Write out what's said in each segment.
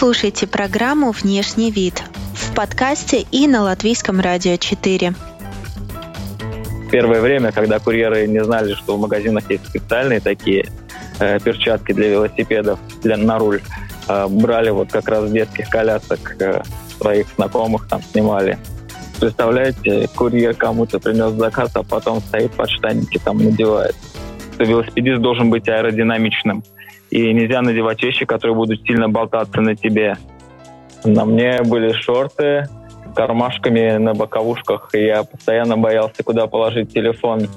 слушаете программу «Внешний вид» в подкасте и на Латвийском радио 4. Первое время, когда курьеры не знали, что в магазинах есть специальные такие э, перчатки для велосипедов, для, на руль, э, брали вот как раз детских колясок э, своих знакомых, там снимали. Представляете, курьер кому-то принес заказ, а потом стоит под штанники, там надевает. Велосипедист должен быть аэродинамичным. И нельзя надевать вещи, которые будут сильно болтаться на тебе. На мне были шорты с кармашками на боковушках, и я постоянно боялся, куда положить телефон.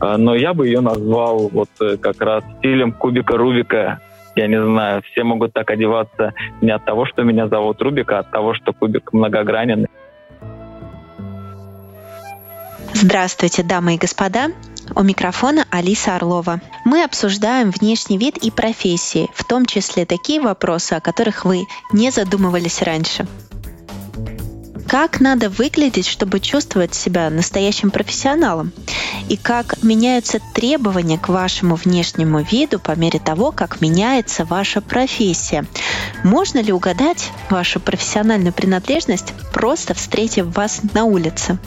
А, но я бы ее назвал вот э, как раз стилем кубика Рубика. Я не знаю, все могут так одеваться не от того, что меня зовут Рубик, а от того, что кубик многогранен. Здравствуйте, дамы и господа. У микрофона Алиса Орлова. Мы обсуждаем внешний вид и профессии, в том числе такие вопросы, о которых вы не задумывались раньше. Как надо выглядеть, чтобы чувствовать себя настоящим профессионалом? И как меняются требования к вашему внешнему виду по мере того, как меняется ваша профессия? Можно ли угадать вашу профессиональную принадлежность, просто встретив вас на улице?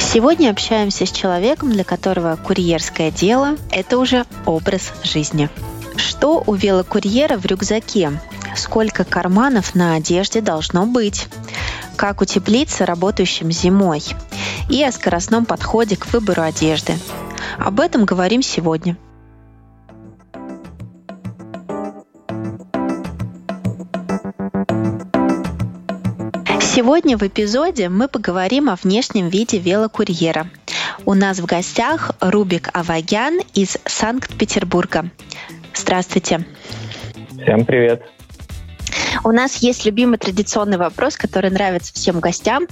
Сегодня общаемся с человеком, для которого курьерское дело – это уже образ жизни. Что у велокурьера в рюкзаке? Сколько карманов на одежде должно быть? Как утеплиться работающим зимой? И о скоростном подходе к выбору одежды. Об этом говорим сегодня. Сегодня в эпизоде мы поговорим о внешнем виде велокурьера. У нас в гостях Рубик Авагян из Санкт-Петербурга. Здравствуйте. Всем привет. У нас есть любимый традиционный вопрос, который нравится всем гостям.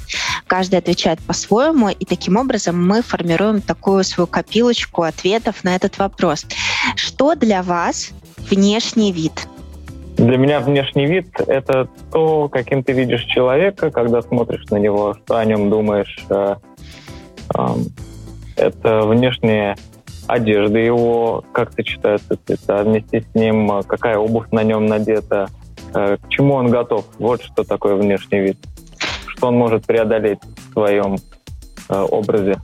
Каждый отвечает по-своему, и таким образом мы формируем такую свою копилочку ответов на этот вопрос. Что для вас внешний вид? Для меня внешний вид — это то, каким ты видишь человека, когда смотришь на него, что о нем думаешь. Э, это внешняя одежда его, как сочетаются цвета, вместе с ним, э, какая обувь на нем надета, э, к чему он готов. Вот что такое внешний вид. Что он может преодолеть в своем образе.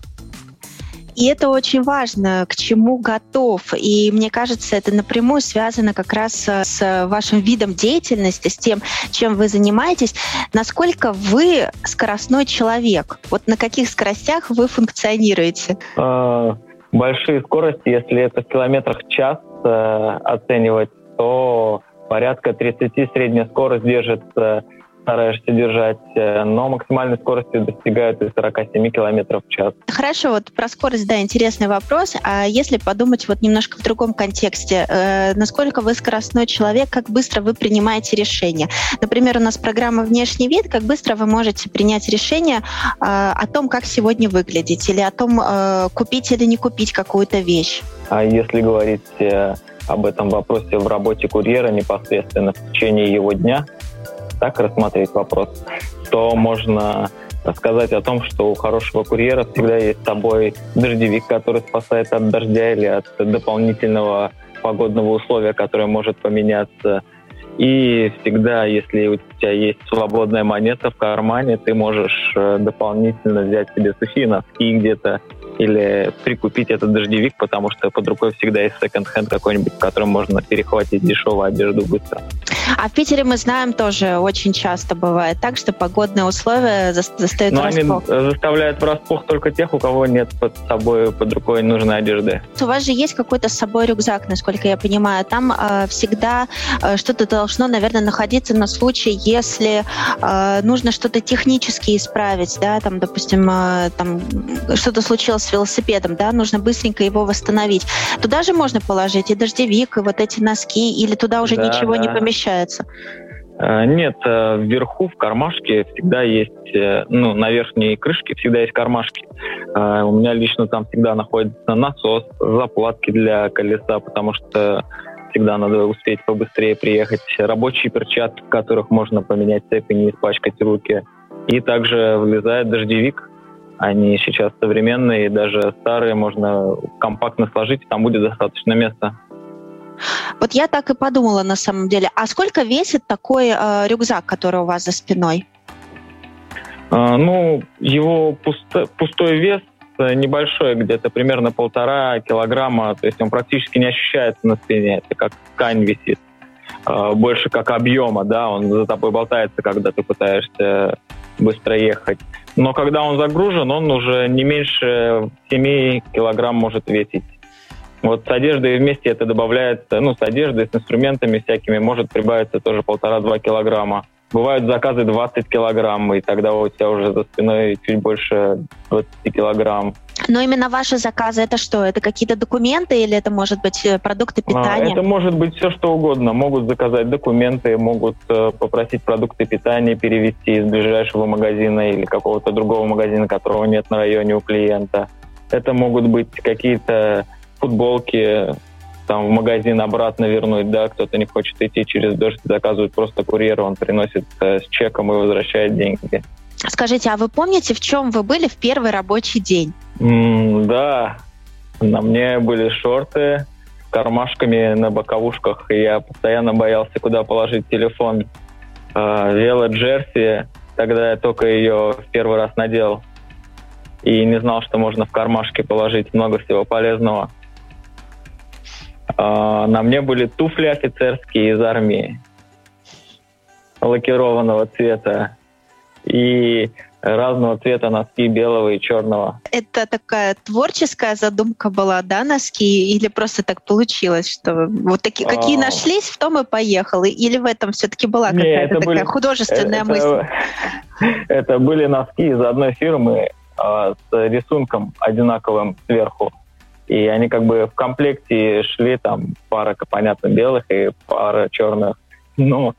И это очень важно, к чему готов. И мне кажется, это напрямую связано как раз э, с вашим видом деятельности, с тем, чем вы занимаетесь. Насколько вы скоростной человек? Вот на каких скоростях вы функционируете? А, большие скорости, если это в километрах в час э, оценивать, то порядка 30 средняя скорость держится стараешься держать, э, но максимальной скоростью достигают и 47 километров в час. Хорошо, вот про скорость, да, интересный вопрос. А если подумать вот немножко в другом контексте, э, насколько вы скоростной человек, как быстро вы принимаете решения? Например, у нас программа «Внешний вид», как быстро вы можете принять решение э, о том, как сегодня выглядеть, или о том, э, купить или не купить какую-то вещь? А если говорить э, об этом вопросе в работе курьера непосредственно в течение его дня, так рассмотреть вопрос, то можно сказать о том, что у хорошего курьера всегда есть с собой дождевик, который спасает от дождя или от дополнительного погодного условия, которое может поменяться. И всегда, если у тебя есть свободная монета в кармане, ты можешь э, дополнительно взять себе сухие носки где-то или прикупить этот дождевик, потому что под рукой всегда есть секонд-хенд какой-нибудь, в котором можно перехватить дешевую одежду быстро. А в Питере мы знаем тоже очень часто бывает так, что погодные условия застают Но врасплох. они заставляют врасплох только тех, у кого нет под собой, под рукой нужной одежды. У вас же есть какой-то с собой рюкзак, насколько я понимаю. Там э, всегда э, что-то должно, наверное, находиться на случай, если э, нужно что-то технически исправить, да, там, допустим, э, там что-то случилось с велосипедом, да, нужно быстренько его восстановить. Туда же можно положить и дождевик, и вот эти носки, или туда уже да, ничего да. не помещается? Э, нет, э, вверху в кармашке всегда есть, э, ну, на верхней крышке всегда есть кармашки. У меня лично там всегда находится насос, заплатки для колеса, потому что всегда надо успеть побыстрее приехать, рабочие перчатки, в которых можно поменять цепь и не испачкать руки. И также влезает дождевик, они сейчас современные, даже старые можно компактно сложить, там будет достаточно места. Вот я так и подумала на самом деле. А сколько весит такой э, рюкзак, который у вас за спиной? А, ну, его пусто, пустой вес небольшой, где-то примерно полтора килограмма, то есть он практически не ощущается на спине, это как ткань висит. А, больше как объема, да, он за тобой болтается, когда ты пытаешься быстро ехать. Но когда он загружен, он уже не меньше 7 килограмм может весить. Вот с одеждой вместе это добавляется, ну, с одеждой, с инструментами всякими может прибавиться тоже полтора-два килограмма. Бывают заказы 20 килограмм, и тогда у тебя уже за спиной чуть больше 20 килограмм. Но именно ваши заказы это что? Это какие-то документы или это может быть э, продукты а, питания? Это может быть все что угодно. Могут заказать документы, могут э, попросить продукты питания перевести из ближайшего магазина или какого-то другого магазина, которого нет на районе у клиента. Это могут быть какие-то футболки, там в магазин обратно вернуть, да, кто-то не хочет идти через дождь, заказывает просто курьера, он приносит э, с чеком и возвращает деньги. Скажите, а вы помните, в чем вы были в первый рабочий день? Mm, да, на мне были шорты с кармашками на боковушках, и я постоянно боялся, куда положить телефон. Э, велоджерси, тогда я только ее в первый раз надел и не знал, что можно в кармашке положить много всего полезного. А, на мне были туфли офицерские из армии лакированного цвета и разного цвета носки белого и черного. Это такая творческая задумка была, да, носки? Или просто так получилось, что вот такие, какие а... нашлись, в том и поехал? Или в этом все-таки была какая-то такая были... художественная это... мысль? Это были носки из одной фирмы а, с рисунком одинаковым сверху. И они как бы в комплекте шли, там пара, понятно, белых и пара черных. Ну,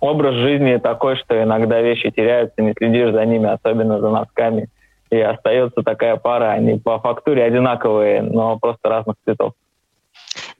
образ жизни такой, что иногда вещи теряются, не следишь за ними, особенно за носками. И остается такая пара, они по фактуре одинаковые, но просто разных цветов.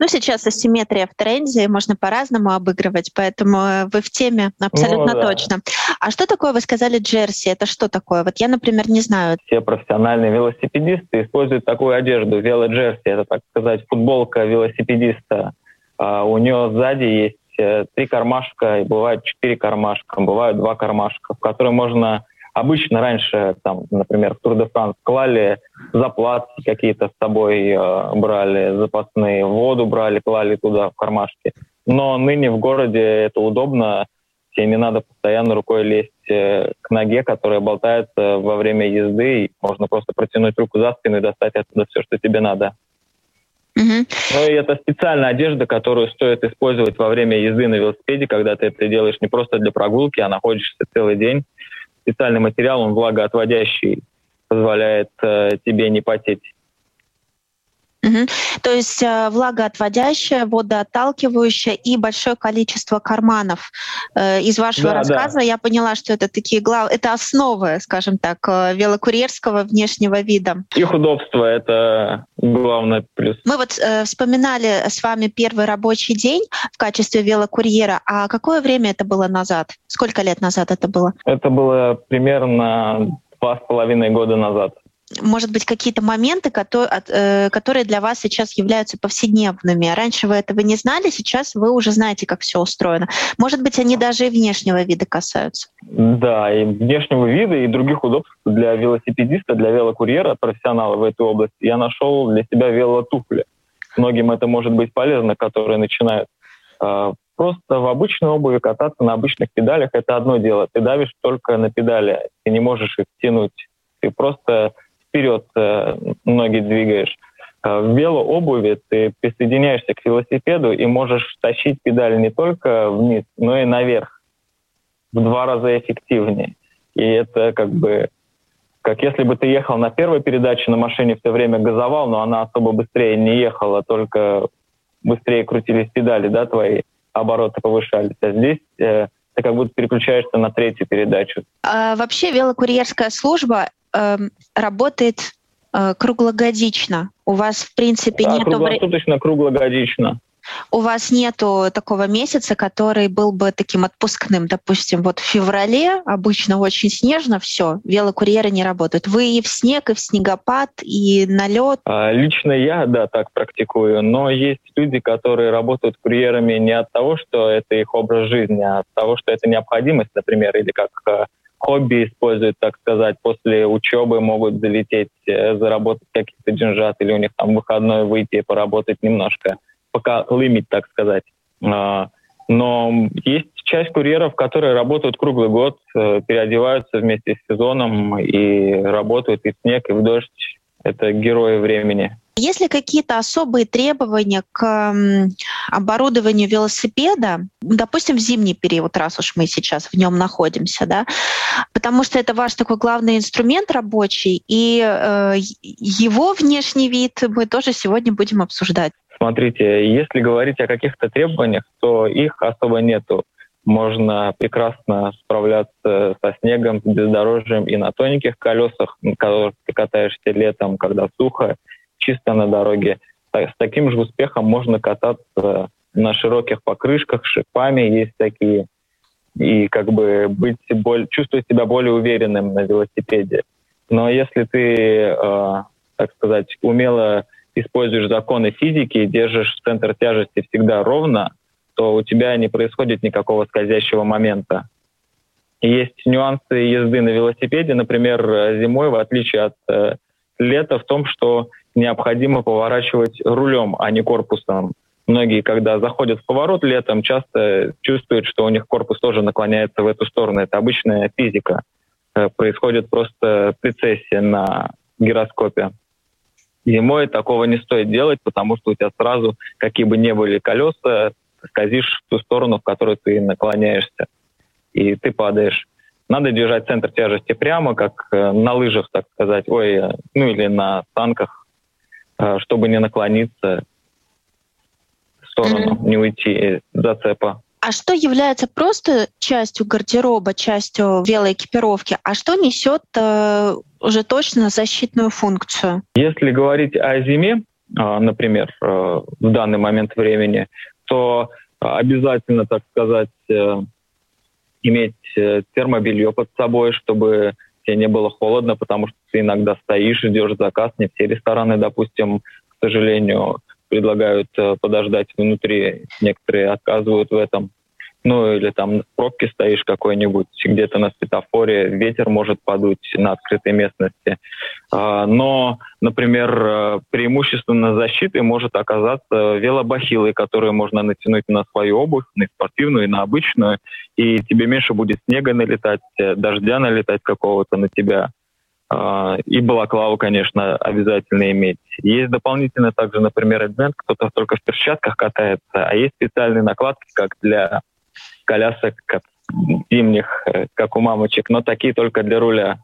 Ну, сейчас асимметрия в тренде, можно по-разному обыгрывать, поэтому э, вы в теме абсолютно ну, да. точно. А что такое, вы сказали, джерси? Это что такое? Вот я, например, не знаю. Все профессиональные велосипедисты используют такую одежду, велоджерси. Это, так сказать, футболка велосипедиста. А у нее сзади есть э, три кармашка, и бывает четыре кармашка, бывают два кармашка, в которые можно Обычно раньше, там, например, в Тур де Франс клали заплатки какие-то с собой, э, брали запасные, воду брали, клали туда в кармашки. Но ныне в городе это удобно, тебе не надо постоянно рукой лезть э, к ноге, которая болтается во время езды, и можно просто протянуть руку за спину и достать оттуда все, что тебе надо. Uh-huh. Ну и это специальная одежда, которую стоит использовать во время езды на велосипеде, когда ты это делаешь не просто для прогулки, а находишься целый день специальный материал, он влагоотводящий, позволяет э, тебе не потеть. Угу. То есть э, влагоотводящая, водоотталкивающая и большое количество карманов. Э, из вашего да, рассказа да. я поняла, что это такие глав... это основы, скажем так, э, велокурьерского внешнего вида. Их удобство — это главный плюс. Мы вот э, вспоминали с вами первый рабочий день в качестве велокурьера. А какое время это было назад? Сколько лет назад это было? Это было примерно два с половиной года назад может быть, какие-то моменты, э, которые для вас сейчас являются повседневными. Раньше вы этого не знали, сейчас вы уже знаете, как все устроено. Может быть, они даже и внешнего вида касаются. Да, и внешнего вида, и других удобств для велосипедиста, для велокурьера, профессионала в этой области. Я нашел для себя велотуфли. Многим это может быть полезно, которые начинают а, просто в обычной обуви кататься на обычных педалях. Это одно дело. Ты давишь только на педали, ты не можешь их тянуть. Ты просто вперед э, ноги двигаешь. Э, в велообуви ты присоединяешься к велосипеду и можешь тащить педаль не только вниз, но и наверх. В два раза эффективнее. И это как бы как если бы ты ехал на первой передаче на машине, все время газовал, но она особо быстрее не ехала, только быстрее крутились педали, да, твои обороты повышались. А здесь э, ты как будто переключаешься на третью передачу. А, вообще велокурьерская служба э, работает э, круглогодично. У вас, в принципе, да, нет... У вас нету такого месяца, который был бы таким отпускным. Допустим, вот в феврале обычно очень снежно, все, велокурьеры не работают. Вы и в снег, и в снегопад, и на лед. А, лично я, да, так практикую, но есть люди, которые работают курьерами не от того, что это их образ жизни, а от того, что это необходимость, например, или как э, хобби используют, так сказать, после учебы могут залететь, э, заработать какие-то деньжат, или у них там выходной выйти и поработать немножко пока лимит, так сказать. А, но есть часть курьеров, которые работают круглый год, э, переодеваются вместе с сезоном и работают и в снег, и в дождь. Это герои времени. Есть ли какие-то особые требования к оборудованию велосипеда, допустим, в зимний период, раз уж мы сейчас в нем находимся, да, потому что это ваш такой главный инструмент рабочий, и э, его внешний вид мы тоже сегодня будем обсуждать. Смотрите, если говорить о каких-то требованиях, то их особо нету. Можно прекрасно справляться со снегом, с бездорожьем и на тоненьких колесах, на которых ты катаешься летом, когда сухо, чисто на дороге. С таким же успехом можно кататься на широких покрышках, шипами есть такие, и как бы быть более, чувствовать себя более уверенным на велосипеде. Но если ты, э, так сказать, умело используешь законы физики, держишь центр тяжести всегда ровно, то у тебя не происходит никакого скользящего момента. Есть нюансы езды на велосипеде, например, зимой, в отличие от э, лета, в том, что необходимо поворачивать рулем, а не корпусом. Многие, когда заходят в поворот летом, часто чувствуют, что у них корпус тоже наклоняется в эту сторону. Это обычная физика. Э, происходит просто прецессия на гироскопе. Зимой такого не стоит делать, потому что у тебя сразу, какие бы ни были колеса, скользишь в ту сторону, в которую ты наклоняешься, и ты падаешь. Надо держать центр тяжести прямо, как э, на лыжах, так сказать, ой, э, ну или на танках, э, чтобы не наклониться в сторону, mm-hmm. не уйти зацепа. А что является просто частью гардероба, частью велоэкипировки, а что несет э, уже точно защитную функцию? Если говорить о зиме, э, например, э, в данный момент времени, то обязательно, так сказать, э, иметь э, термобелье под собой, чтобы тебе не было холодно, потому что ты иногда стоишь, ждешь заказ. Не все рестораны, допустим, к сожалению, предлагают э, подождать внутри, некоторые отказывают в этом. Ну или там в пробке стоишь какой-нибудь, где-то на светофоре, ветер может подуть на открытой местности. А, но, например, э, преимущественно защитой может оказаться велобахилы, которые можно натянуть на свою обувь, на спортивную и на обычную, и тебе меньше будет снега налетать, э, дождя налетать какого-то на тебя. А, и балаклаву, конечно, обязательно иметь. Есть дополнительно также, например, элемент, кто-то только в перчатках катается, а есть специальные накладки, как для колясок зимних, э, как у мамочек, но такие только для руля.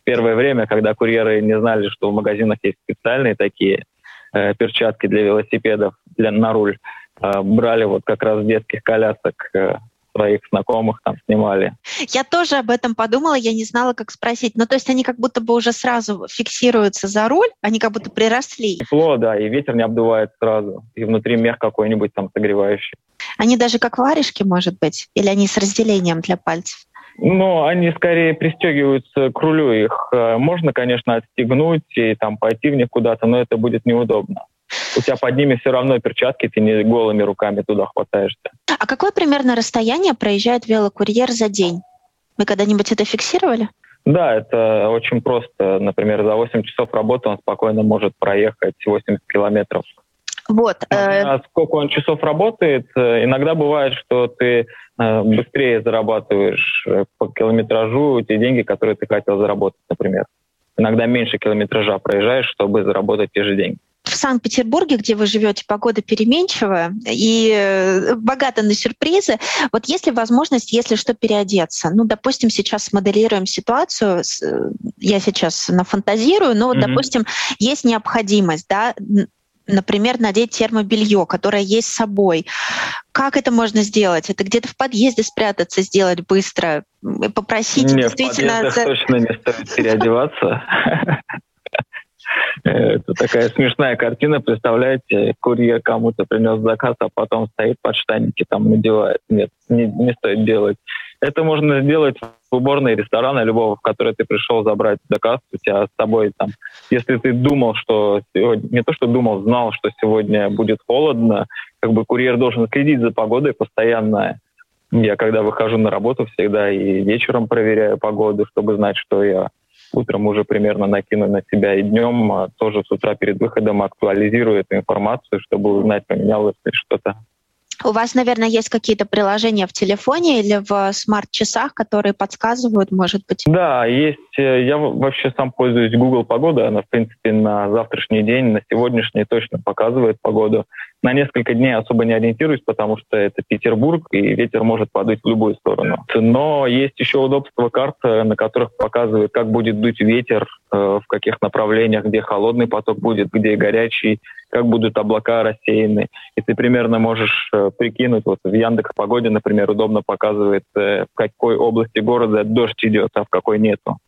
В первое время, когда курьеры не знали, что в магазинах есть специальные такие э, перчатки для велосипедов, для, на руль, э, брали вот как раз детских колясок э, своих знакомых там снимали. Я тоже об этом подумала, я не знала, как спросить. Ну, то есть они как будто бы уже сразу фиксируются за руль, они как будто приросли. Тепло, да, и ветер не обдувает сразу, и внутри мех какой-нибудь там согревающий. Они даже как варежки, может быть, или они с разделением для пальцев? Ну, они скорее пристегиваются к рулю. Их э, можно, конечно, отстегнуть и там пойти в них куда-то, но это будет неудобно у тебя под ними все равно перчатки, ты не голыми руками туда хватаешься. А какое примерно расстояние проезжает велокурьер за день? Вы когда-нибудь это фиксировали? Да, это очень просто. Например, за 8 часов работы он спокойно может проехать 80 километров. Вот. Э, а сколько он часов работает, э, иногда бывает, что ты э, быстрее зарабатываешь по километражу те деньги, которые ты хотел заработать, например. Иногда меньше километража проезжаешь, чтобы заработать те же деньги в Санкт-Петербурге, где вы живете, погода переменчивая и богата на сюрпризы. Вот есть ли возможность, если что, переодеться? Ну, допустим, сейчас смоделируем ситуацию, я сейчас нафантазирую, но, mm-hmm. допустим, есть необходимость, да, например, надеть термобелье, которое есть с собой. Как это можно сделать? Это где-то в подъезде спрятаться, сделать быстро, попросить Нет, действительно... в точно не стоит переодеваться. Это такая смешная картина, представляете, курьер кому-то принес заказ, а потом стоит под штанники, там надевает. Нет, не, не стоит делать. Это можно сделать в уборной ресторана любого, в который ты пришел забрать заказ, у тебя с тобой там, если ты думал, что сегодня, не то что думал, знал, что сегодня будет холодно, как бы курьер должен следить за погодой постоянно. Я когда выхожу на работу, всегда и вечером проверяю погоду, чтобы знать, что я утром уже примерно накину на себя и днем а тоже с утра перед выходом актуализирую эту информацию, чтобы узнать, поменялось ли что-то. У вас, наверное, есть какие-то приложения в телефоне или в смарт-часах, которые подсказывают, может быть? Да, есть. Э, я вообще сам пользуюсь Google Погода. Она, в принципе, на завтрашний день, на сегодняшний точно показывает погоду. На несколько дней особо не ориентируюсь, потому что это Петербург, и ветер может подуть в любую сторону. Но есть еще удобство карт, э, на которых показывает, как будет дуть ветер, в каких направлениях, где холодный поток будет, где горячий, как будут облака рассеяны. И ты примерно можешь э, прикинуть, вот в Яндекс Погоде, например, удобно показывает, э, в какой области города дождь идет, а в какой нету.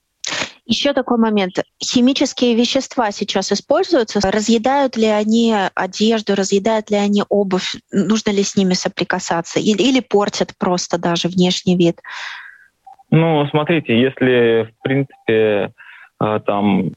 Еще такой момент. Химические вещества сейчас используются. Разъедают ли они одежду, разъедают ли они обувь? Нужно ли с ними соприкасаться? Или, или портят просто даже внешний вид? Ну, смотрите, если, в принципе, э, там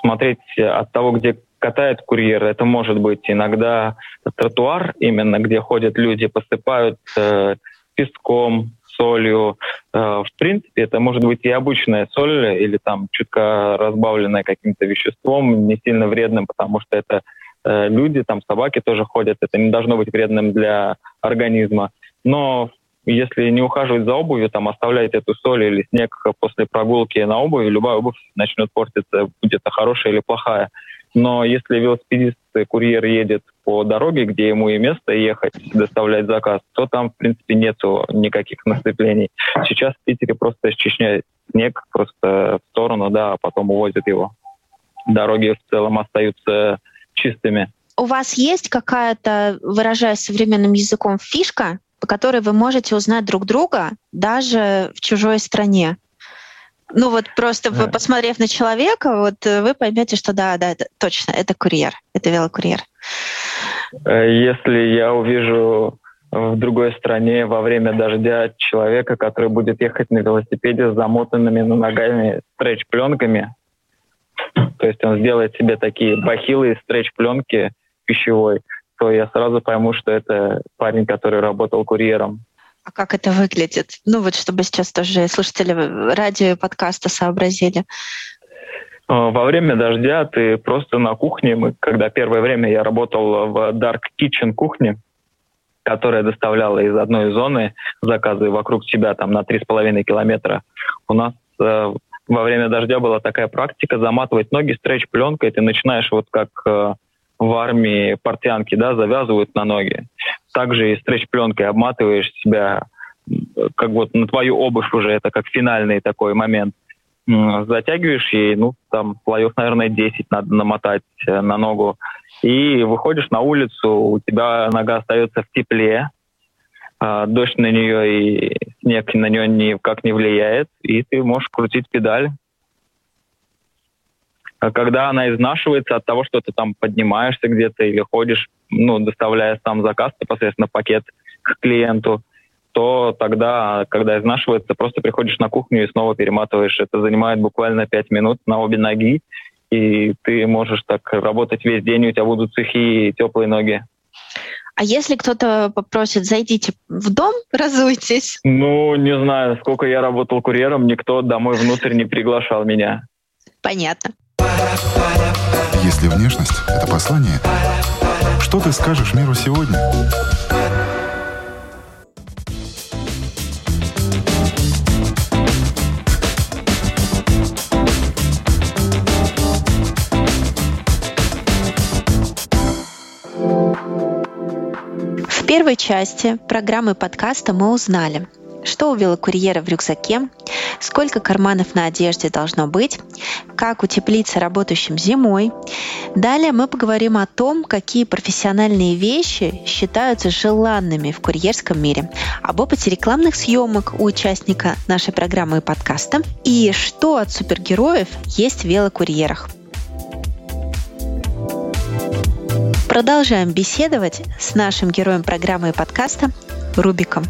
смотреть от того, где катает курьер. Это может быть иногда тротуар, именно где ходят люди, посыпают э, песком, солью. Э, в принципе, это может быть и обычная соль, или там чутка разбавленная каким-то веществом, не сильно вредным, потому что это э, люди, там собаки тоже ходят, это не должно быть вредным для организма. Но если не ухаживать за обувью, там оставлять эту соль или снег после прогулки на обуви, любая обувь начнет портиться, будет это хорошая или плохая. Но если велосипедист, курьер едет по дороге, где ему и место ехать, доставлять заказ, то там, в принципе, нету никаких насыплений. Сейчас в Питере просто счищает снег просто в сторону, да, а потом увозят его. Дороги в целом остаются чистыми. У вас есть какая-то, выражаясь современным языком, фишка, по которой вы можете узнать друг друга даже в чужой стране? Ну вот просто вы, посмотрев на человека, вот э, вы поймете, что да, да, это, точно, это курьер, это велокурьер. Э, если я увижу в другой стране во время дождя человека, который будет ехать на велосипеде с замотанными на ногами стретч-пленками, то есть он сделает себе такие бахилы из стретч-пленки пищевой, то я сразу пойму, что это парень, который работал курьером. А как это выглядит? Ну вот, чтобы сейчас тоже слушатели радио и подкаста сообразили. А, во время дождя ты просто на кухне, мы, когда первое время я работал в Dark Kitchen кухне, которая доставляла из одной зоны заказы вокруг себя там на 3,5 километра, у нас э, во время дождя была такая практика заматывать ноги стретч-пленкой, ты начинаешь вот как э, в армии портянки, да, завязывают на ноги. Также и стретч-пленкой обматываешь себя, как вот на твою обувь уже, это как финальный такой момент. Затягиваешь ей, ну, там, слоев, наверное, 10 надо намотать э, на ногу. И выходишь на улицу, у тебя нога остается в тепле, а, дождь на нее и снег на нее никак не влияет, и ты можешь крутить педаль, когда она изнашивается от того, что ты там поднимаешься где-то или ходишь, ну, доставляя сам заказ непосредственно пакет к клиенту, то тогда, когда изнашивается, просто приходишь на кухню и снова перематываешь. Это занимает буквально 5 минут на обе ноги, и ты можешь так работать весь день, у тебя будут сухие и теплые ноги. А если кто-то попросит, зайдите в дом, разуйтесь? Ну, не знаю, сколько я работал курьером, никто домой внутрь не приглашал меня. Понятно. Если внешность — это послание, что ты скажешь миру сегодня? В первой части программы подкаста мы узнали, что у велокурьера в рюкзаке, сколько карманов на одежде должно быть, как утеплиться работающим зимой. Далее мы поговорим о том, какие профессиональные вещи считаются желанными в курьерском мире, об опыте рекламных съемок у участника нашей программы и подкаста, и что от супергероев есть в велокурьерах. Продолжаем беседовать с нашим героем программы и подкаста Рубиком.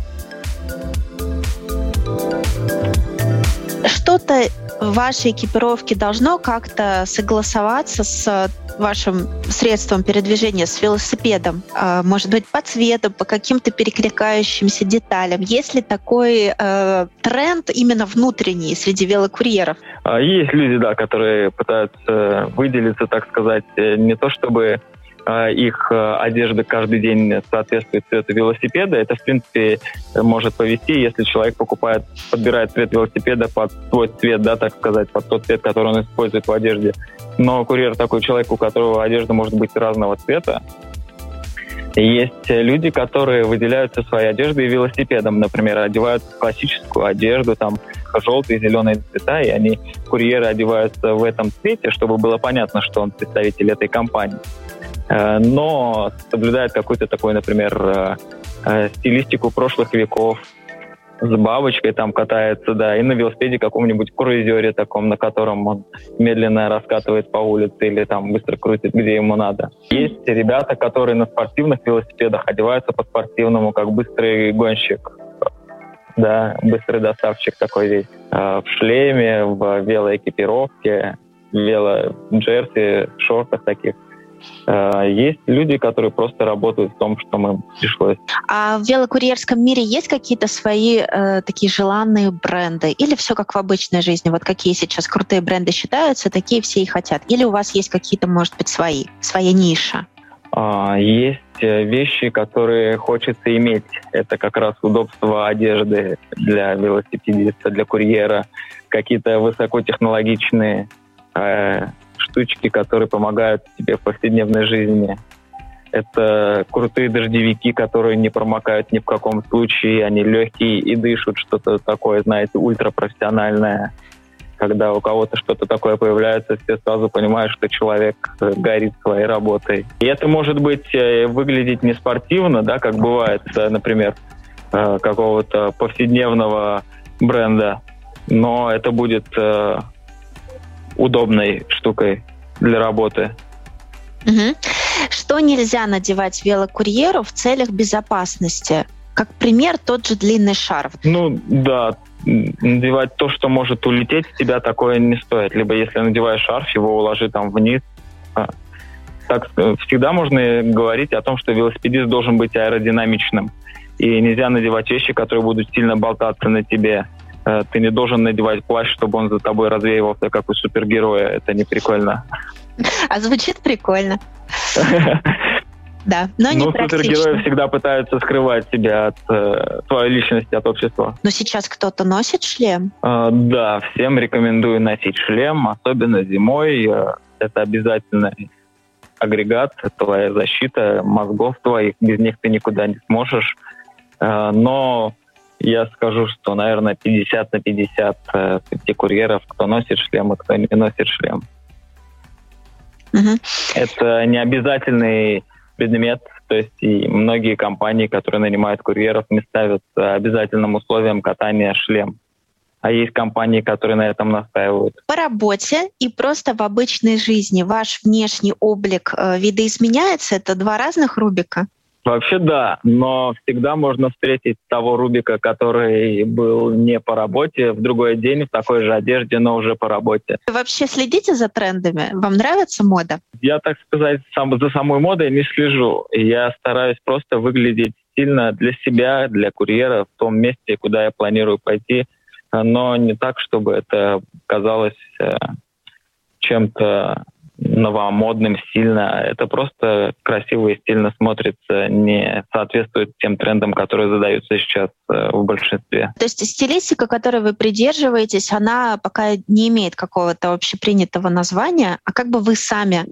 Вашей экипировке должно как-то согласоваться с вашим средством передвижения, с велосипедом? А, может быть, по цвету, по каким-то перекликающимся деталям? Есть ли такой э, тренд именно внутренний среди велокурьеров? А, есть люди, да, которые пытаются выделиться, так сказать, э, не то чтобы Э, их э, одежда каждый день соответствует цвету велосипеда. Это, в принципе, может повести, если человек покупает, подбирает цвет велосипеда под свой цвет, да, так сказать, под тот цвет, который он использует в одежде. Но курьер такой человек, у которого одежда может быть разного цвета. Есть люди, которые выделяются своей одеждой и велосипедом, например, одевают классическую одежду, там желтые, зеленые цвета, и они, курьеры, одеваются в этом цвете, чтобы было понятно, что он представитель этой компании. Э, но соблюдает какую-то такой, например, э, э, стилистику прошлых веков, с бабочкой там катается, да, и на велосипеде каком-нибудь круизере таком, на котором он медленно раскатывает по улице или там быстро крутит, где ему надо. Есть ребята, которые на спортивных велосипедах одеваются по-спортивному, как быстрый гонщик, да, быстрый доставщик такой весь. В шлеме, в велоэкипировке, в велоджерси, шортах таких – Э, есть люди, которые просто работают в том, что мы пришлось. А в велокурьерском мире есть какие-то свои э, такие желанные бренды? Или все как в обычной жизни? Вот какие сейчас крутые бренды считаются, такие все и хотят? Или у вас есть какие-то, может быть, свои, своя ниша? А, есть э, вещи, которые хочется иметь. Это как раз удобство одежды для велосипедиста, для курьера. Какие-то высокотехнологичные э, штучки, которые помогают тебе в повседневной жизни. Это крутые дождевики, которые не промокают ни в каком случае, они легкие и дышат, что-то такое, знаете, ультрапрофессиональное. Когда у кого-то что-то такое появляется, все сразу понимают, что человек э, горит своей работой. И это может быть э, выглядеть не спортивно, да, как бывает, э, например, какого-то повседневного бренда, но это будет удобной штукой для работы. Угу. Что нельзя надевать велокурьеру в целях безопасности? Как пример, тот же длинный шарф. Ну да, надевать то, что может улететь с тебя, такое не стоит. Либо если надеваешь шарф, его уложи там вниз. А, так всегда можно говорить о том, что велосипедист должен быть аэродинамичным. И нельзя надевать вещи, которые будут сильно болтаться на тебе. Э, ты не должен надевать плащ, чтобы он за тобой развеивался, как у супергероя. Это не прикольно. А звучит прикольно. Да, но не Ну, супергерои всегда пытаются скрывать себя от э, твоей личности, от общества. Но сейчас кто-то носит шлем? Э, да, всем рекомендую носить шлем, особенно зимой. Э, это обязательный агрегат, твоя защита мозгов твоих. Без них ты никуда не сможешь. Э, но я скажу, что, наверное, 50 на 50 э, среди курьеров, кто носит шлем и кто не носит шлем. Угу. Это не обязательный предмет, то есть и многие компании, которые нанимают курьеров, не ставят обязательным условием катания шлем. А есть компании, которые на этом настаивают. По работе и просто в обычной жизни ваш внешний облик э, видоизменяется? Это два разных Рубика? Вообще да, но всегда можно встретить того Рубика, который был не по работе, в другой день в такой же одежде, но уже по работе. Вы вообще следите за трендами? Вам нравится мода? Я, так сказать, сам, за самой модой не слежу. Я стараюсь просто выглядеть сильно для себя, для курьера в том месте, куда я планирую пойти, но не так, чтобы это казалось э, чем-то новомодным, стильно. Это просто красиво и стильно смотрится, не соответствует тем трендам, которые задаются сейчас э, в большинстве. То есть стилистика, которой вы придерживаетесь, она пока не имеет какого-то общепринятого названия, а как бы вы сами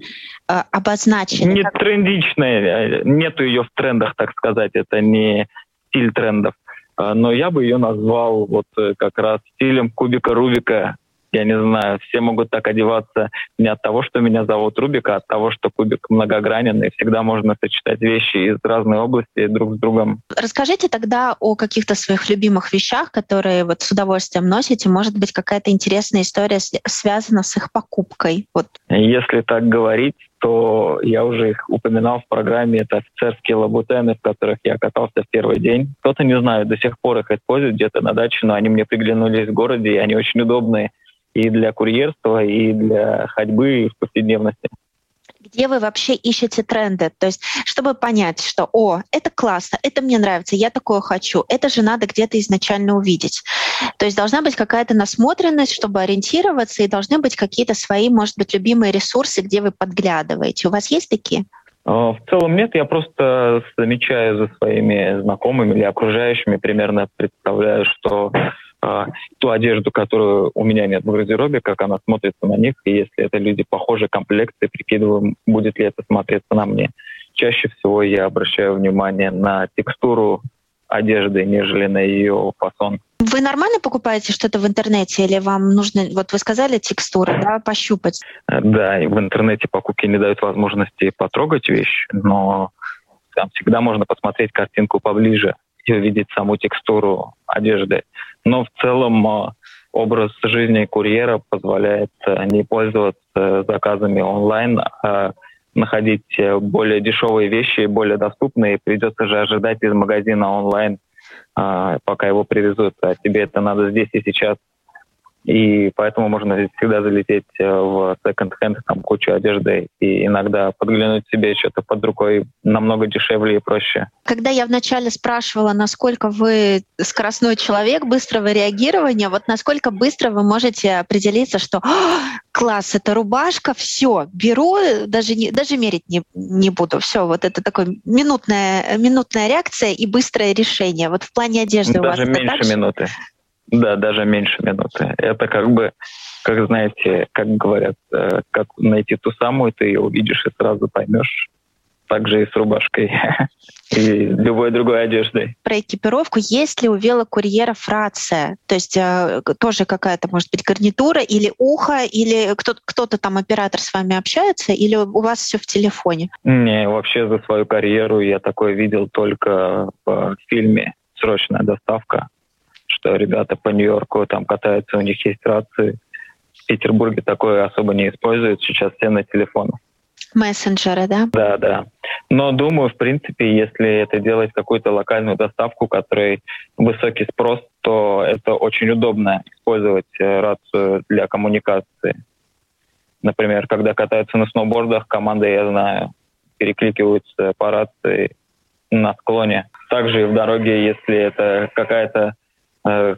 э, обозначили? Не как... трендичная, э, нету ее в трендах, так сказать, это не стиль трендов. Э, но я бы ее назвал вот как раз стилем кубика Рубика, я не знаю, все могут так одеваться не от того, что меня зовут Рубик, а от того, что кубик многогранен, и всегда можно сочетать вещи из разной области друг с другом. Расскажите тогда о каких-то своих любимых вещах, которые вот с удовольствием носите. Может быть, какая-то интересная история связана с их покупкой? Вот. Если так говорить, то я уже их упоминал в программе. Это офицерские лабутены, в которых я катался в первый день. Кто-то не знает, до сих пор их используют где-то на даче, но они мне приглянулись в городе, и они очень удобные и для курьерства, и для ходьбы, в повседневности где вы вообще ищете тренды. То есть, чтобы понять, что, о, это классно, это мне нравится, я такое хочу, это же надо где-то изначально увидеть. То есть должна быть какая-то насмотренность, чтобы ориентироваться, и должны быть какие-то свои, может быть, любимые ресурсы, где вы подглядываете. У вас есть такие? А, в целом нет, я просто замечаю за своими знакомыми или окружающими, примерно представляю, что а, ту одежду, которую у меня нет в гардеробе, как она смотрится на них, и если это люди похожей комплекции, прикидываем, будет ли это смотреться на мне. Чаще всего я обращаю внимание на текстуру одежды, нежели на ее фасон. Вы нормально покупаете что-то в интернете или вам нужно, вот вы сказали текстуры, да, пощупать? Да, и в интернете покупки не дают возможности потрогать вещь, но там всегда можно посмотреть картинку поближе и увидеть саму текстуру одежды. Но в целом э, образ жизни курьера позволяет э, не пользоваться заказами онлайн, а находить э, более дешевые вещи, более доступные. Придется же ожидать из магазина онлайн, пока его привезут. А тебе это надо здесь и сейчас и поэтому можно всегда залететь э, в секонд-хенд, там кучу одежды, и иногда подглянуть себе что-то под рукой намного дешевле и проще. Когда я вначале спрашивала, насколько вы скоростной человек быстрого реагирования, вот насколько быстро вы можете определиться, что класс, это рубашка, все, беру, даже, не, даже мерить не, не буду. Все, вот это такое минутная, минутная реакция и быстрое решение. Вот в плане одежды даже у вас меньше это минуты. Да, даже меньше минуты. Это как бы, как знаете, как говорят, э, как найти ту самую, ты ее увидишь и сразу поймешь. Так же и с рубашкой и любой другой одеждой. Про экипировку. Есть ли у велокурьеров рация? То есть э, тоже какая-то, может быть, гарнитура или ухо, или кто-то, кто-то там, оператор с вами общается, или у вас все в телефоне? Не, вообще за свою карьеру я такое видел только в фильме «Срочная доставка» что ребята по Нью-Йорку там катаются, у них есть рации. В Петербурге такое особо не используют, сейчас все на телефонах. Мессенджеры, да? Да, да. Но думаю, в принципе, если это делать какую-то локальную доставку, которой высокий спрос, то это очень удобно использовать э, рацию для коммуникации. Например, когда катаются на сноубордах, команда, я знаю, перекликиваются по рации на склоне. Также и в дороге, если это какая-то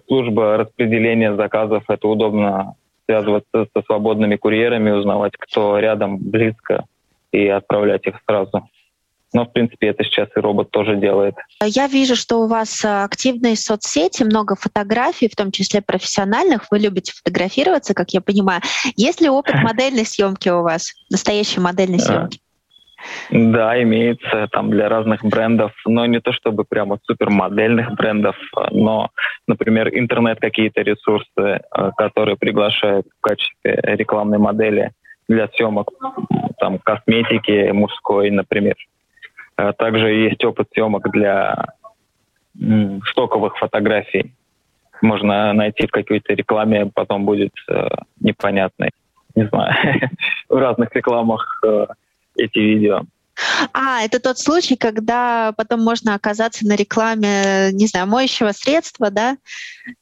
служба распределения заказов. Это удобно связываться со свободными курьерами, узнавать, кто рядом, близко, и отправлять их сразу. Но, в принципе, это сейчас и робот тоже делает. Я вижу, что у вас э, активные соцсети, много фотографий, в том числе профессиональных. Вы любите фотографироваться, как я понимаю. Есть ли опыт модельной съемки у вас, настоящей модельной съемки? Да, имеется там для разных брендов, но не то чтобы прямо супермодельных брендов, но, например, интернет какие-то ресурсы, э, которые приглашают в качестве рекламной модели для съемок там косметики мужской, например. Э, также есть опыт съемок для стоковых фотографий. Можно найти в какой-то рекламе, потом будет э, непонятный. Не знаю, в разных рекламах э, эти видео. А, это тот случай, когда потом можно оказаться на рекламе, не знаю, моющего средства, да?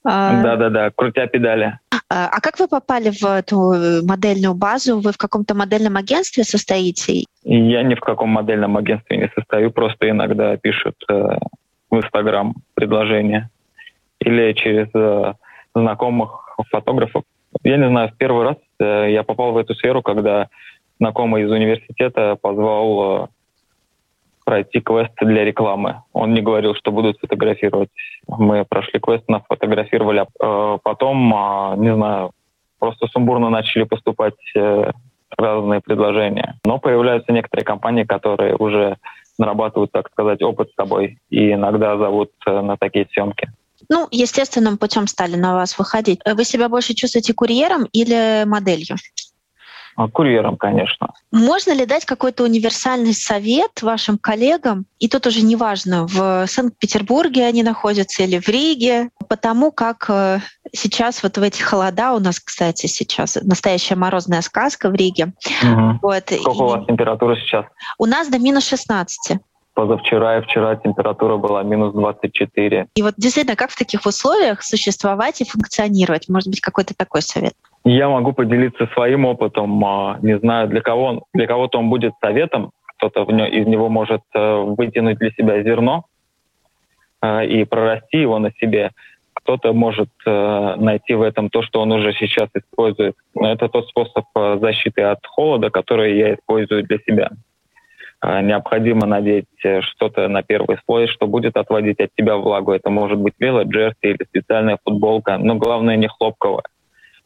А, Да-да-да, крутя педали. А, а как вы попали в эту модельную базу? Вы в каком-то модельном агентстве состоите? Я ни в каком модельном агентстве не состою, просто иногда пишут э, в Инстаграм предложения или через э, знакомых фотографов. Я не знаю, в первый раз э, я попал в эту сферу, когда знакомый из университета позвал э, пройти квест для рекламы. Он не говорил, что будут фотографировать. Мы прошли квест, нас фотографировали. А, потом, а, не знаю, просто сумбурно начали поступать э, разные предложения. Но появляются некоторые компании, которые уже нарабатывают, так сказать, опыт с тобой и иногда зовут э, на такие съемки. Ну, естественным путем стали на вас выходить. Вы себя больше чувствуете курьером или моделью? А, курьером, конечно. Можно ли дать какой-то универсальный совет вашим коллегам, и тут уже неважно, в Санкт-Петербурге они находятся или в Риге, потому как э, сейчас вот в эти холода, у нас, кстати, сейчас настоящая морозная сказка в Риге. Угу. Вот, Сколько и... у вас температура сейчас? У нас до минус 16 позавчера и вчера температура была минус 24. И вот действительно, как в таких условиях существовать и функционировать? Может быть, какой-то такой совет? Я могу поделиться своим опытом. А, не знаю, для кого для кого-то он будет советом, кто-то из него может э, вытянуть для себя зерно э, и прорасти его на себе. Кто-то может э, найти в этом то, что он уже сейчас использует. Но это тот способ защиты от холода, который я использую для себя. Необходимо надеть что-то на первый слой, что будет отводить от тебя влагу. Это может быть велоджерси или специальная футболка, но главное не хлопковая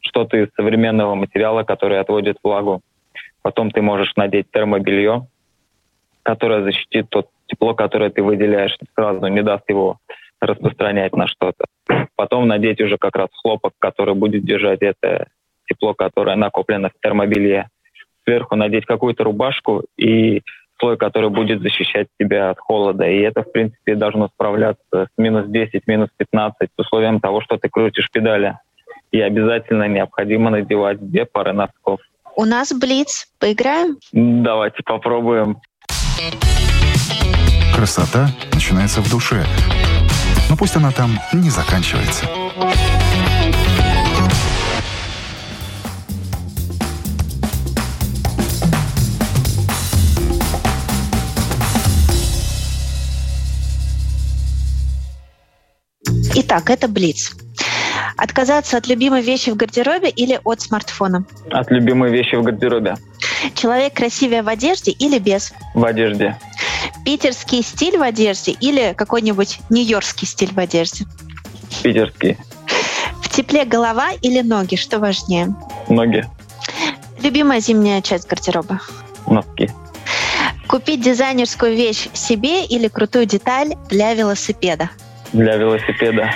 что-то из современного материала, который отводит влагу. Потом ты можешь надеть термобелье, которое защитит то тепло, которое ты выделяешь сразу, не даст его распространять на что-то. Потом надеть уже как раз хлопок, который будет держать это тепло, которое накоплено в термобелье. Сверху надеть какую-то рубашку и слой, который будет защищать тебя от холода. И это, в принципе, должно справляться с минус 10, минус 15 с условием того, что ты крутишь педали и обязательно необходимо надевать две пары носков. У нас Блиц. Поиграем? Давайте попробуем. Красота начинается в душе. Но пусть она там не заканчивается. Итак, это Блиц. Отказаться от любимой вещи в гардеробе или от смартфона? От любимой вещи в гардеробе. Человек красивее в одежде или без? В одежде. Питерский стиль в одежде или какой-нибудь нью-йоркский стиль в одежде? Питерский. В тепле голова или ноги? Что важнее? Ноги. Любимая зимняя часть гардероба? Носки. Купить дизайнерскую вещь себе или крутую деталь для велосипеда? Для велосипеда.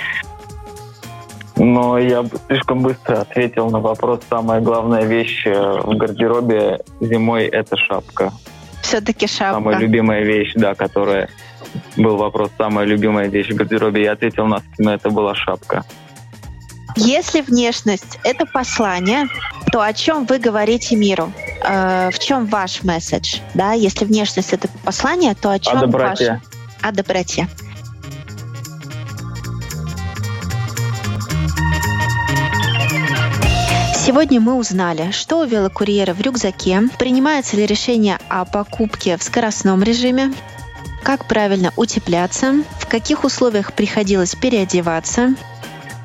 Но я слишком быстро ответил на вопрос. Самая главная вещь э, в гардеробе зимой – это шапка. Все-таки шапка. Самая любимая вещь, да, которая... Был вопрос, самая любимая вещь в гардеробе. Я ответил на но это была шапка. Если внешность – это послание, то о чем вы говорите миру? Э, в чем ваш месседж? Да? Если внешность – это послание, то о чем о доброте. ваш... О доброте. Сегодня мы узнали, что у велокурьера в рюкзаке, принимается ли решение о покупке в скоростном режиме, как правильно утепляться, в каких условиях приходилось переодеваться,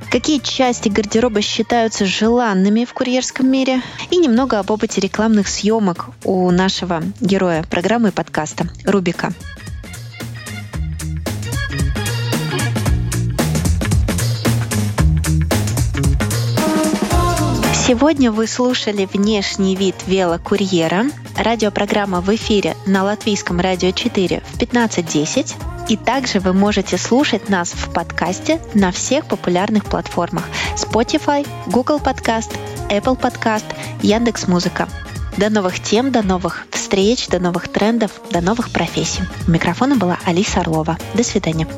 какие части гардероба считаются желанными в курьерском мире? И немного об опыте рекламных съемок у нашего героя программы и подкаста Рубика. Сегодня вы слушали внешний вид велокурьера. Радиопрограмма в эфире на Латвийском радио 4 в 15.10. И также вы можете слушать нас в подкасте на всех популярных платформах Spotify, Google Podcast, Apple Podcast, Яндекс Музыка. До новых тем, до новых встреч, до новых трендов, до новых профессий. У микрофона была Алиса Орлова. До свидания.